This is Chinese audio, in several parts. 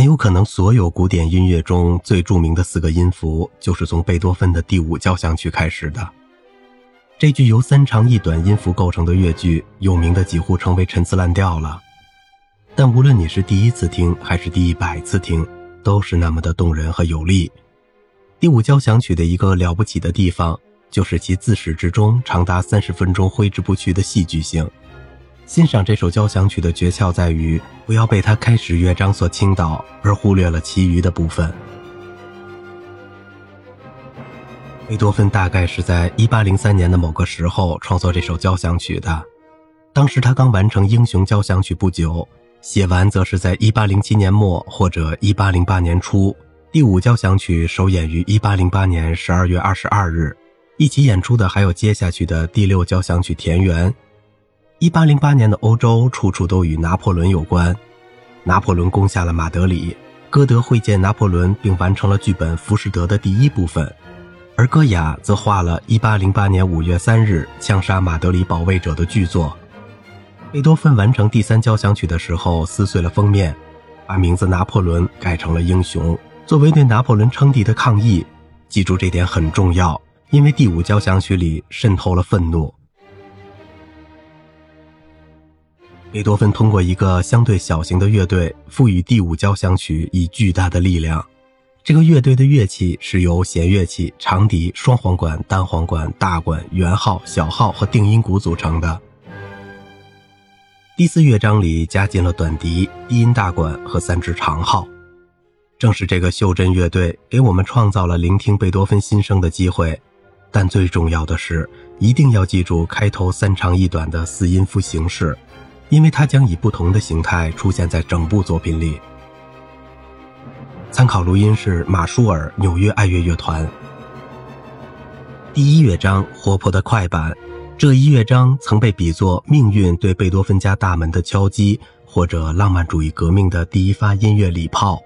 很有可能所有古典音乐中最著名的四个音符就是从贝多芬的第五交响曲开始的。这句由三长一短音符构成的乐句，有名的几乎成为陈词滥调了。但无论你是第一次听还是第一百次听，都是那么的动人和有力。第五交响曲的一个了不起的地方，就是其自始至终长达三十分钟挥之不去的戏剧性。欣赏这首交响曲的诀窍在于，不要被它开始乐章所倾倒，而忽略了其余的部分。贝多芬大概是在1803年的某个时候创作这首交响曲的，当时他刚完成《英雄交响曲》不久，写完则是在1807年末或者1808年初。第五交响曲首演于1808年12月22日，一起演出的还有接下去的第六交响曲《田园》。一八零八年的欧洲，处处都与拿破仑有关。拿破仑攻下了马德里，歌德会见拿破仑，并完成了剧本《浮士德》的第一部分，而戈雅则画了一八零八年五月三日枪杀马德里保卫者的剧作。贝多芬完成第三交响曲的时候，撕碎了封面，把名字拿破仑改成了英雄，作为对拿破仑称帝的抗议。记住这点很重要，因为第五交响曲里渗透了愤怒。贝多芬通过一个相对小型的乐队，赋予第五交响曲以巨大的力量。这个乐队的乐器是由弦乐器、长笛、双簧管、单簧管、大管、圆号、小号和定音鼓组成的。第四乐章里加进了短笛、低音大管和三支长号。正是这个袖珍乐队给我们创造了聆听贝多芬心声的机会。但最重要的是，一定要记住开头三长一短的四音符形式。因为它将以不同的形态出现在整部作品里。参考录音是马舒尔纽约爱乐乐团。第一乐章活泼的快板，这一乐章曾被比作命运对贝多芬家大门的敲击，或者浪漫主义革命的第一发音乐礼炮。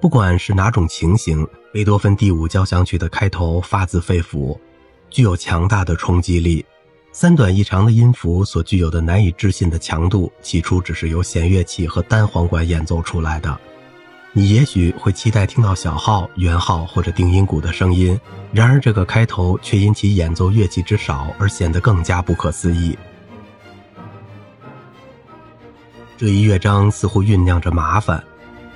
不管是哪种情形，贝多芬第五交响曲的开头发自肺腑，具有强大的冲击力。三短一长的音符所具有的难以置信的强度，起初只是由弦乐器和单簧管演奏出来的。你也许会期待听到小号、圆号或者定音鼓的声音，然而这个开头却因其演奏乐器之少而显得更加不可思议。这一乐章似乎酝酿着麻烦。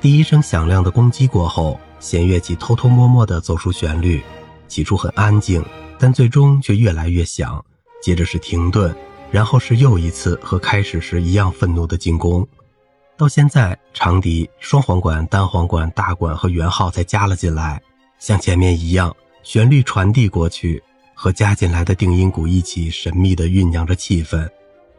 第一声响亮的攻击过后，弦乐器偷偷摸摸地奏出旋律，起初很安静，但最终却越来越响。接着是停顿，然后是又一次和开始时一样愤怒的进攻。到现在，长笛、双簧管、单簧管、大管和圆号才加了进来，像前面一样，旋律传递过去，和加进来的定音鼓一起神秘地酝酿着气氛，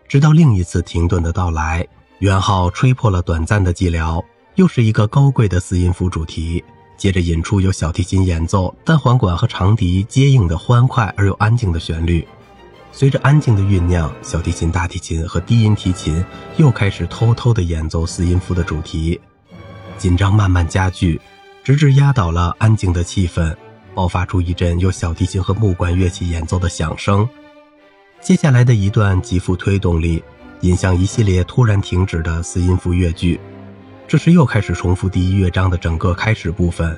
直到另一次停顿的到来。圆号吹破了短暂的寂寥，又是一个高贵的四音符主题，接着引出由小提琴演奏、单簧管和长笛接应的欢快而又安静的旋律。随着安静的酝酿，小提琴、大提琴和低音提琴又开始偷偷地演奏四音符的主题。紧张慢慢加剧，直至压倒了安静的气氛，爆发出一阵由小提琴和木管乐器演奏的响声。接下来的一段极富推动力，引向一系列突然停止的四音符乐句。这时又开始重复第一乐章的整个开始部分。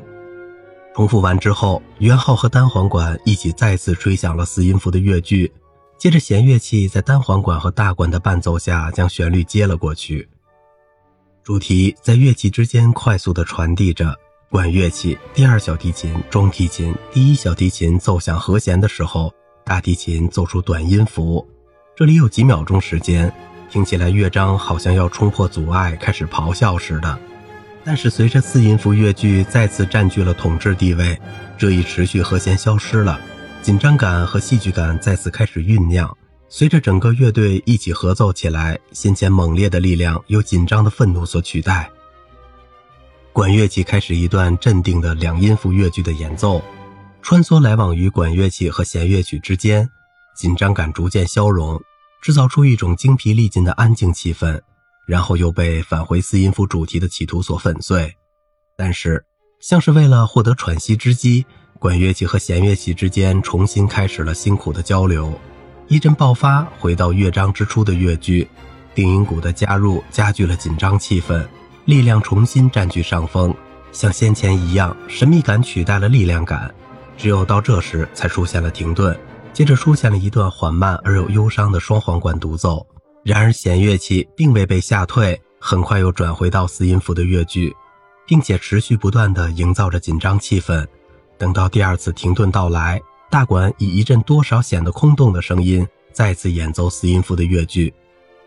重复完之后，圆号和单簧管一起再次吹响了四音符的乐句。接着，弦乐器在单簧管和大管的伴奏下，将旋律接了过去。主题在乐器之间快速地传递着。管乐器、第二小提琴、中提琴、第一小提琴奏响和弦的时候，大提琴奏出短音符。这里有几秒钟时间，听起来乐章好像要冲破阻碍，开始咆哮似的。但是，随着四音符乐句再次占据了统治地位，这一持续和弦消失了。紧张感和戏剧感再次开始酝酿，随着整个乐队一起合奏起来，先前猛烈的力量由紧张的愤怒所取代。管乐器开始一段镇定的两音符乐句的演奏，穿梭来往于管乐器和弦乐曲之间，紧张感逐渐消融，制造出一种精疲力尽的安静气氛，然后又被返回四音符主题的企图所粉碎。但是，像是为了获得喘息之机。管乐器和弦乐器之间重新开始了辛苦的交流，一阵爆发，回到乐章之初的乐句，定音鼓的加入加剧了紧张气氛，力量重新占据上风，像先前一样，神秘感取代了力量感。只有到这时，才出现了停顿，接着出现了一段缓慢而又忧伤的双簧管独奏。然而弦乐器并未被吓退，很快又转回到四音符的乐句，并且持续不断地营造着紧张气氛。等到第二次停顿到来，大管以一阵多少显得空洞的声音再次演奏四音符的乐句，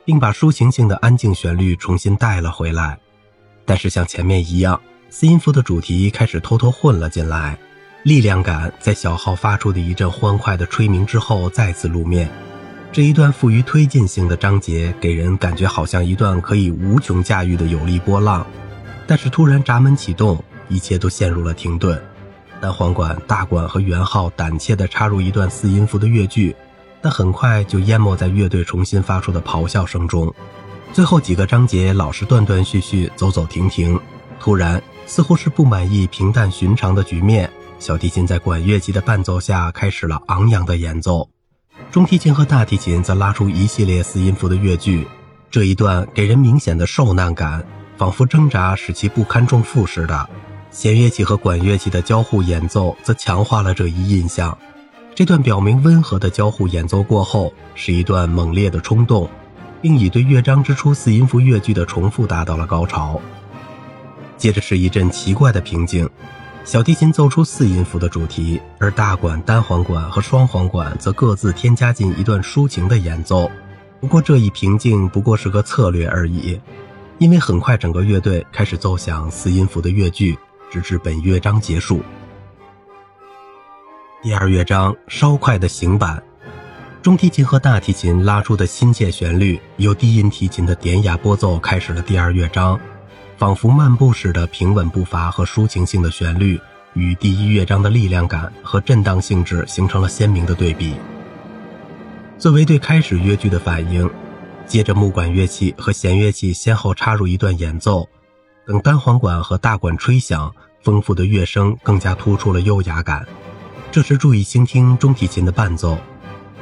并把抒情性的安静旋律重新带了回来。但是像前面一样，四音符的主题开始偷偷混了进来。力量感在小号发出的一阵欢快的吹鸣之后再次露面，这一段富于推进性的章节给人感觉好像一段可以无穷驾驭的有力波浪。但是突然闸门启动，一切都陷入了停顿。单簧管、大管和圆号胆怯地插入一段四音符的乐句，但很快就淹没在乐队重新发出的咆哮声中。最后几个章节老是断断续续、走走停停。突然，似乎是不满意平淡寻常的局面。小提琴在管乐器的伴奏下开始了昂扬的演奏，中提琴和大提琴则拉出一系列四音符的乐句。这一段给人明显的受难感，仿佛挣扎使其不堪重负似的。弦乐器和管乐器的交互演奏则强化了这一印象。这段表明温和的交互演奏过后，是一段猛烈的冲动，并以对乐章之初四音符乐句的重复达到了高潮。接着是一阵奇怪的平静。小提琴奏出四音符的主题，而大管、单簧管和双簧管则各自添加进一段抒情的演奏。不过这一平静不过是个策略而已，因为很快整个乐队开始奏响四音符的乐句，直至本乐章结束。第二乐章稍快的行板，中提琴和大提琴拉出的亲切旋律，由低音提琴的典雅拨奏开始了第二乐章。仿佛漫步似的平稳步伐和抒情性的旋律，与第一乐章的力量感和震荡性质形成了鲜明的对比。作为对开始乐句的反应，接着木管乐器和弦乐器先后插入一段演奏，等单簧管和大管吹响，丰富的乐声更加突出了优雅感。这时注意倾听中提琴的伴奏，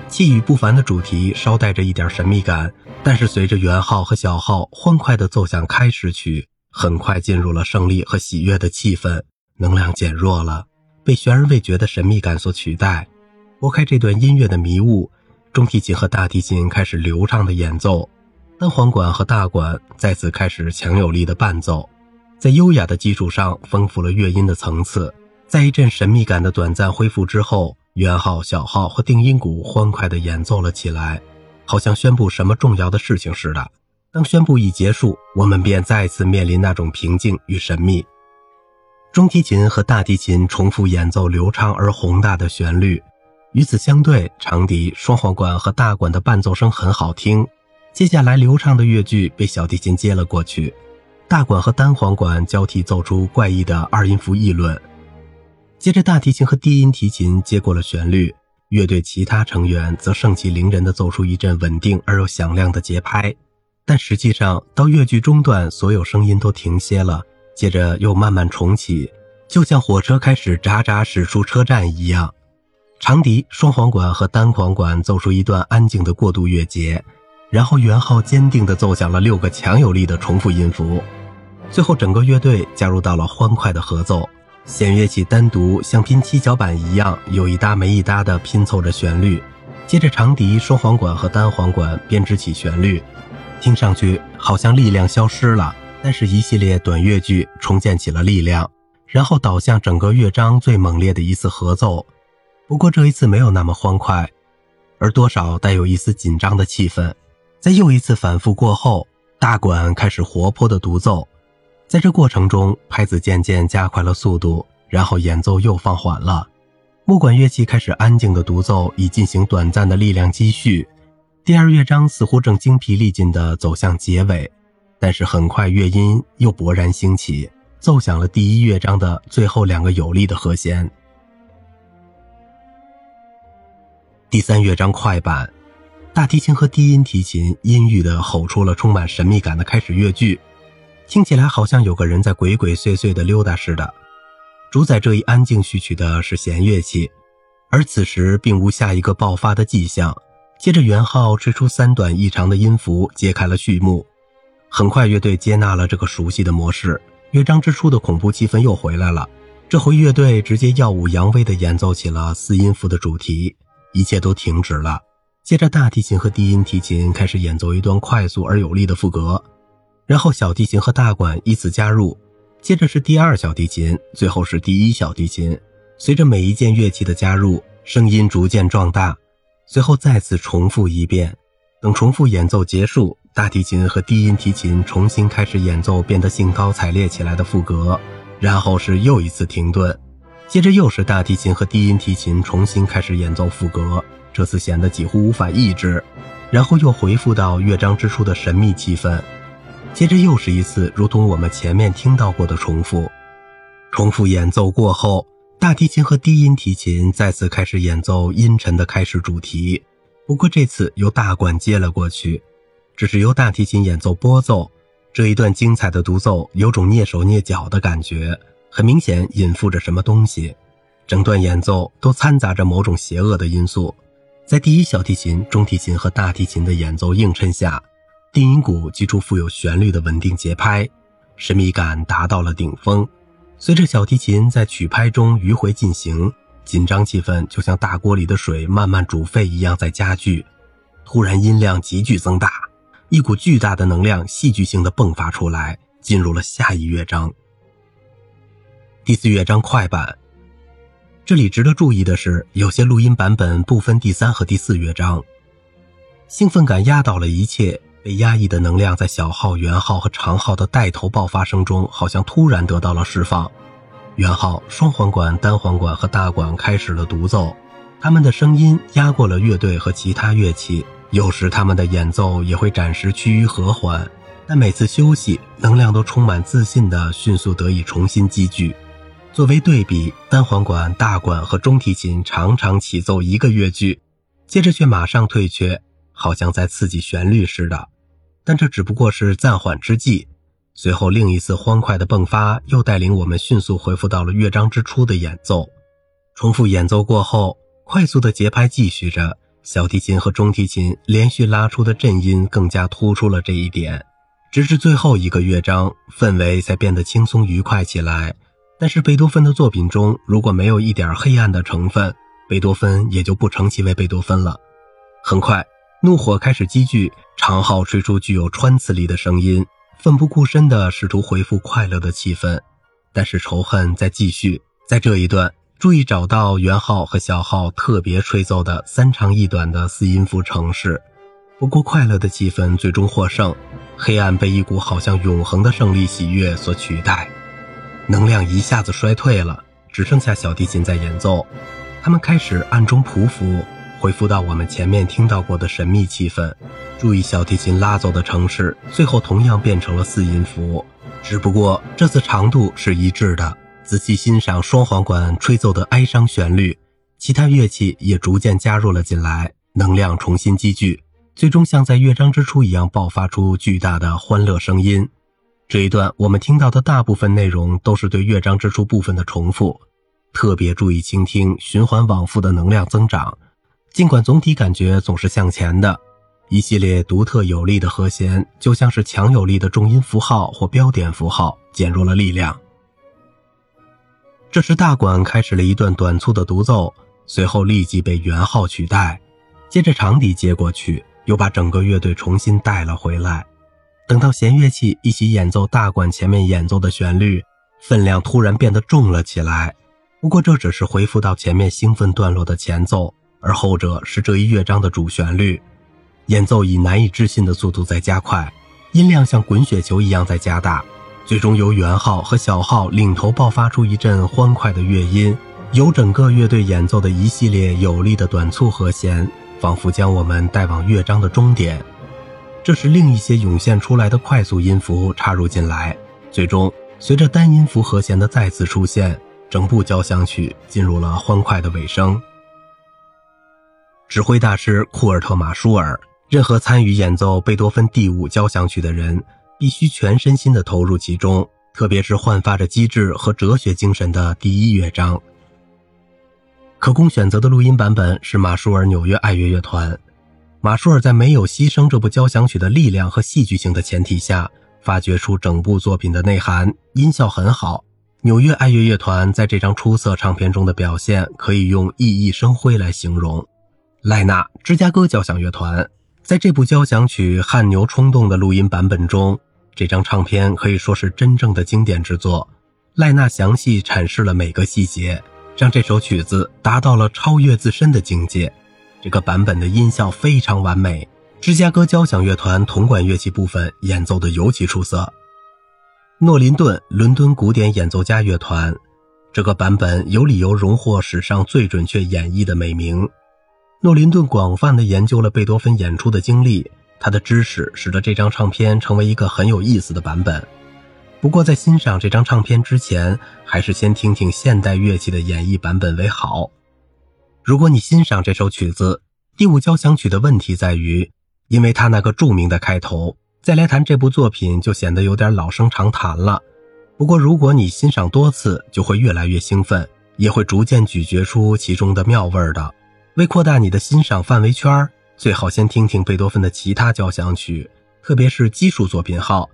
气宇不凡的主题稍带着一点神秘感，但是随着圆号和小号欢快地奏响开始曲。很快进入了胜利和喜悦的气氛，能量减弱了，被悬而未决的神秘感所取代。拨开这段音乐的迷雾，中提琴和大提琴开始流畅的演奏，单簧管和大管再次开始强有力的伴奏，在优雅的基础上丰富了乐音的层次。在一阵神秘感的短暂恢复之后，圆号、小号和定音鼓欢快地演奏了起来，好像宣布什么重要的事情似的。当宣布一结束，我们便再次面临那种平静与神秘。中提琴和大提琴重复演奏流畅而宏大的旋律，与此相对，长笛、双簧管和大管的伴奏声很好听。接下来，流畅的乐句被小提琴接了过去，大管和单簧管交替奏出怪异的二音符议论。接着，大提琴和低音提琴接过了旋律，乐队其他成员则盛气凌人地奏出一阵稳定而又响亮的节拍。但实际上，到乐句中段，所有声音都停歇了，接着又慢慢重启，就像火车开始喳喳驶出车站一样。长笛、双簧管和单簧管奏出一段安静的过渡乐节，然后圆号坚定地奏响了六个强有力的重复音符。最后，整个乐队加入到了欢快的合奏，弦乐器单独像拼七巧板一样，有一搭没一搭地拼凑着旋律。接着，长笛、双簧管和单簧管编织起旋律。听上去好像力量消失了，但是一系列短乐句重建起了力量，然后导向整个乐章最猛烈的一次合奏。不过这一次没有那么欢快，而多少带有一丝紧张的气氛。在又一次反复过后，大管开始活泼的独奏，在这过程中，拍子渐渐加快了速度，然后演奏又放缓了。木管乐器开始安静的独奏，以进行短暂的力量积蓄。第二乐章似乎正精疲力尽地走向结尾，但是很快乐音又勃然兴起，奏响了第一乐章的最后两个有力的和弦。第三乐章快板，大提琴和低音提琴阴郁地吼出了充满神秘感的开始乐句，听起来好像有个人在鬼鬼祟祟地溜达似的。主宰这一安静序曲的是弦乐器，而此时并无下一个爆发的迹象。接着，元昊吹出三短一长的音符，揭开了序幕。很快，乐队接纳了这个熟悉的模式，乐章之初的恐怖气氛又回来了。这回乐队直接耀武扬威地演奏起了四音符的主题，一切都停止了。接着，大提琴和低音提琴开始演奏一段快速而有力的副歌，然后小提琴和大管依次加入，接着是第二小提琴，最后是第一小提琴。随着每一件乐器的加入，声音逐渐壮大，随后再次重复一遍。等重复演奏结束，大提琴和低音提琴重新开始演奏变得兴高采烈起来的副歌。然后是又一次停顿，接着又是大提琴和低音提琴重新开始演奏副歌，这次显得几乎无法抑制。然后又回复到乐章之初的神秘气氛，接着又是一次如同我们前面听到过的重复。重复演奏过后，大提琴和低音提琴再次开始演奏阴沉的开始主题，不过这次由大管接了过去，只是由大提琴演奏拨奏。这一段精彩的独奏有种蹑手蹑脚的感觉，很明显隐附着什么东西。整段演奏都掺杂着某种邪恶的因素。在第一小提琴、中提琴和大提琴的演奏映衬下，定音鼓击出富有旋律的稳定节拍，神秘感达到了顶峰。随着小提琴在曲拍中迂回进行，紧张气氛就像大锅里的水慢慢煮沸一样在加剧。突然，音量急剧增大。一股巨大的能量戏剧性的迸发出来，进入了下一乐章。第四乐章快板。这里值得注意的是，有些录音版本不分第三和第四乐章。兴奋感压倒了一切，被压抑的能量在小号、圆号和长号的带头爆发声中，好像突然得到了释放。圆号、双簧管、单簧管和大管开始了独奏，他们的声音压过了乐队和其他乐器。有时他们的演奏也会暂时趋于和缓，但每次休息，能量都充满自信地迅速得以重新积聚。作为对比，单簧管、大管和中提琴常常起奏一个乐句，接着却马上退却，好像在刺激旋律似的。但这只不过是暂缓之际，随后另一次欢快的迸发又带领我们迅速恢复到了乐章之初的演奏。重复演奏过后，快速的节拍继续着。小提琴和中提琴连续拉出的震音更加突出了这一点，直至最后一个乐章，氛围才变得轻松愉快起来。但是贝多芬的作品中，如果没有一点黑暗的成分，贝多芬也就不称其为贝多芬了。很快，怒火开始积聚，长号吹出具有穿刺力的声音，奋不顾身地试图回复快乐的气氛。但是仇恨在继续，在这一段。注意找到圆号和小号特别吹奏的三长一短的四音符程式。不过，快乐的气氛最终获胜，黑暗被一股好像永恒的胜利喜悦所取代。能量一下子衰退了，只剩下小提琴在演奏。他们开始暗中匍匐，恢复到我们前面听到过的神秘气氛。注意小提琴拉奏的城市，最后同样变成了四音符，只不过这次长度是一致的。仔细欣赏双簧管吹奏的哀伤旋律，其他乐器也逐渐加入了进来，能量重新积聚，最终像在乐章之初一样爆发出巨大的欢乐声音。这一段我们听到的大部分内容都是对乐章之初部分的重复，特别注意倾听循环往复的能量增长。尽管总体感觉总是向前的，一系列独特有力的和弦就像是强有力的重音符号或标点符号，减弱了力量。这时，大管开始了一段短促的独奏，随后立即被圆号取代，接着长笛接过去，又把整个乐队重新带了回来。等到弦乐器一起演奏大管前面演奏的旋律，分量突然变得重了起来。不过这只是恢复到前面兴奋段落的前奏，而后者是这一乐章的主旋律。演奏以难以置信的速度在加快，音量像滚雪球一样在加大。最终由圆号和小号领头爆发出一阵欢快的乐音，由整个乐队演奏的一系列有力的短促和弦，仿佛将我们带往乐章的终点。这时，另一些涌现出来的快速音符插入进来，最终随着单音符和弦的再次出现，整部交响曲进入了欢快的尾声。指挥大师库尔特·马舒尔，任何参与演奏贝多芬第五交响曲的人。必须全身心地投入其中，特别是焕发着机智和哲学精神的第一乐章。可供选择的录音版本是马舒尔纽约爱乐乐团。马舒尔在没有牺牲这部交响曲的力量和戏剧性的前提下，发掘出整部作品的内涵，音效很好。纽约爱乐乐团在这张出色唱片中的表现，可以用熠熠生辉来形容。赖纳芝加哥交响乐团在这部交响曲《汗牛冲动》的录音版本中，这张唱片可以说是真正的经典之作。赖纳详细阐释了每个细节，让这首曲子达到了超越自身的境界。这个版本的音效非常完美，芝加哥交响乐团铜管乐器部分演奏的尤其出色。诺林顿伦敦古典演奏家乐团，这个版本有理由荣获史上最准确演绎的美名。诺林顿广泛的研究了贝多芬演出的经历，他的知识使得这张唱片成为一个很有意思的版本。不过，在欣赏这张唱片之前，还是先听听现代乐器的演绎版本为好。如果你欣赏这首曲子，第五交响曲的问题在于，因为它那个著名的开头。再来谈这部作品，就显得有点老生常谈了。不过，如果你欣赏多次，就会越来越兴奋，也会逐渐咀嚼出其中的妙味的。为扩大你的欣赏范围圈，最好先听听贝多芬的其他交响曲，特别是基数作品号，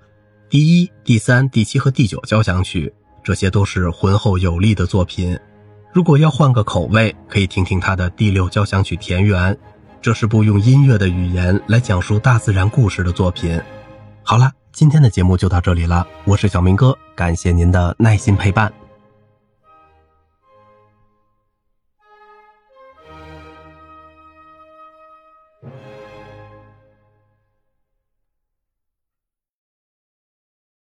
第一、第三、第七和第九交响曲，这些都是浑厚有力的作品。如果要换个口味，可以听听他的第六交响曲田园，这是部用音乐的语言来讲述大自然故事的作品。好了，今天的节目就到这里了。我是小明哥，感谢您的耐心陪伴。